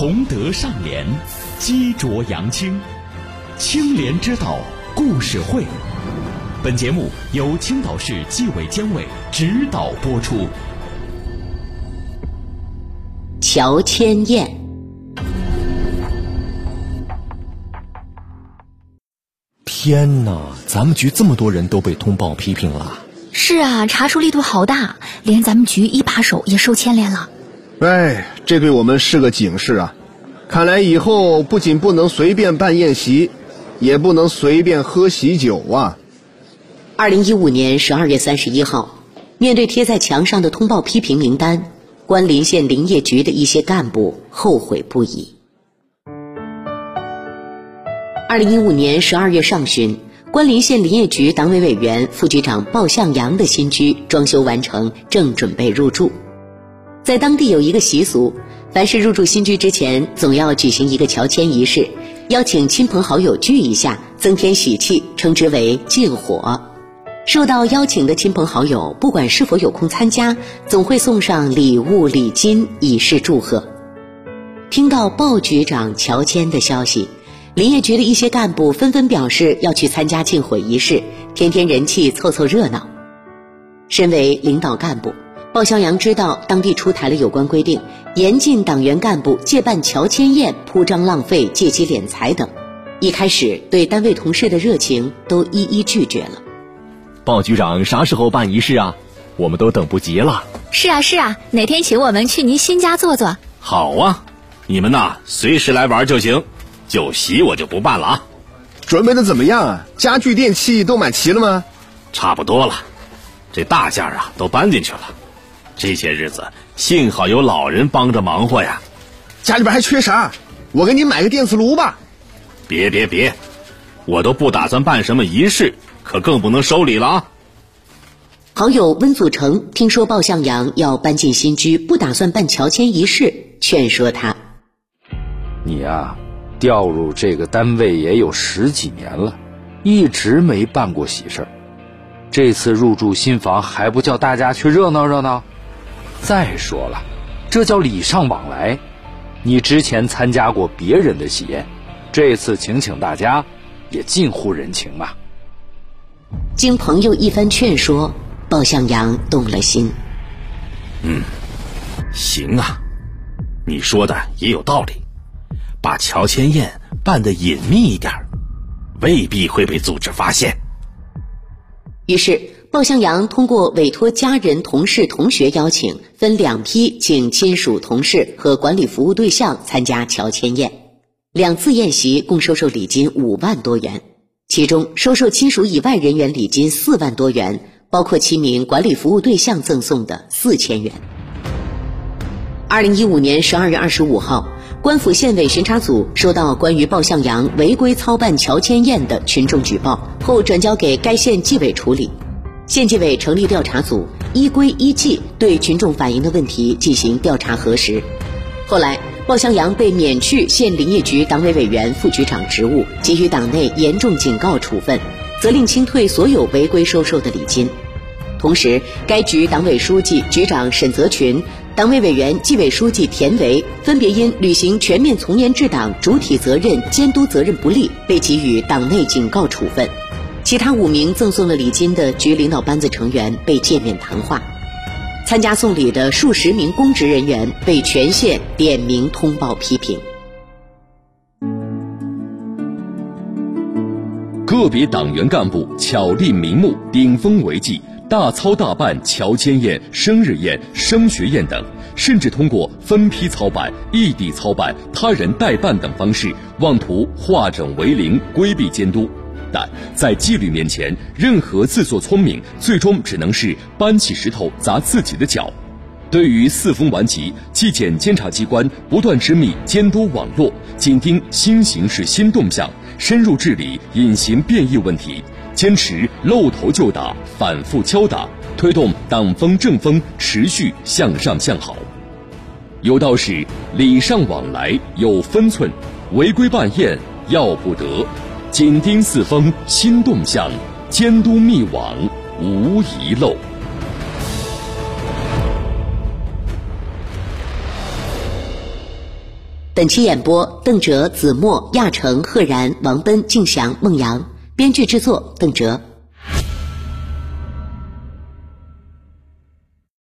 崇德尚廉，积浊扬清，清廉之道故事会。本节目由青岛市纪委监委指导播出。乔千燕，天哪！咱们局这么多人都被通报批评了。是啊，查处力度好大，连咱们局一把手也受牵连了。哎，这对我们是个警示啊！看来以后不仅不能随便办宴席，也不能随便喝喜酒啊。二零一五年十二月三十一号，面对贴在墙上的通报批评名单，关林县林业局的一些干部后悔不已。二零一五年十二月上旬。关林县林业局党委委员、副局长鲍向阳的新居装修完成，正准备入住。在当地有一个习俗，凡是入住新居之前，总要举行一个乔迁仪式，邀请亲朋好友聚一下，增添喜气，称之为禁火。受到邀请的亲朋好友，不管是否有空参加，总会送上礼物礼金以示祝贺。听到鲍局长乔迁的消息。林业局的一些干部纷纷表示要去参加禁火仪式，添添人气，凑凑热闹。身为领导干部，鲍向阳知道当地出台了有关规定，严禁党员干部借办乔迁宴、铺张浪费、借机敛财等。一开始对单位同事的热情都一一拒绝了。鲍局长啥时候办仪式啊？我们都等不及了。是啊是啊，哪天请我们去您新家坐坐？好啊，你们呐随时来玩就行。酒席我就不办了啊！准备的怎么样啊？家具电器都买齐了吗？差不多了，这大件啊都搬进去了。这些日子幸好有老人帮着忙活呀。家里边还缺啥？我给你买个电磁炉吧。别别别，我都不打算办什么仪式，可更不能收礼了啊！好友温祖成听说鲍向阳要搬进新居，不打算办乔迁仪式，劝说他：“你呀。”调入这个单位也有十几年了，一直没办过喜事儿。这次入住新房还不叫大家去热闹热闹？再说了，这叫礼尚往来。你之前参加过别人的喜宴，这次请请大家，也近乎人情嘛。经朋友一番劝说，鲍向阳动了心。嗯，行啊，你说的也有道理。把乔迁宴办得隐秘一点未必会被组织发现。于是，鲍向阳通过委托家人、同事、同学邀请，分两批请亲属、同事和管理服务对象参加乔迁宴。两次宴席共收受礼金五万多元，其中收受亲属以外人员礼金四万多元，包括七名管理服务对象赠送的四千元。二零一五年十二月二十五号。官府县委巡查组收到关于鲍向阳违规操办乔迁宴的群众举报后，转交给该县纪委处理。县纪委成立调查组，依规依纪对群众反映的问题进行调查核实。后来，鲍向阳被免去县林业局党委委员、副局长职务，给予党内严重警告处分，责令清退所有违规收受的礼金。同时，该局党委书记、局长沈泽群。党委委员、纪委书记田维分别因履行全面从严治党主体责任、监督责任不力，被给予党内警告处分。其他五名赠送了礼金的局领导班子成员被诫勉谈话。参加送礼的数十名公职人员被全县点名通报批评。个别党员干部巧立名目、顶风违纪。大操大办乔迁宴、生日宴、升学宴等，甚至通过分批操办、异地操办、他人代办等方式，妄图化整为零、规避监督。但在纪律面前，任何自作聪明，最终只能是搬起石头砸自己的脚。对于四风顽疾，纪检监察机关不断织密监督网络，紧盯新形势新动向，深入治理隐形变异问题。坚持露头就打，反复敲打，推动党风政风持续向上向好。有道是：礼尚往来有分寸，违规办宴要不得。紧盯四风新动向，监督密网无遗漏。本期演播：邓哲、子墨、亚成、赫然、王奔、敬祥、孟阳。编剧制作：邓哲。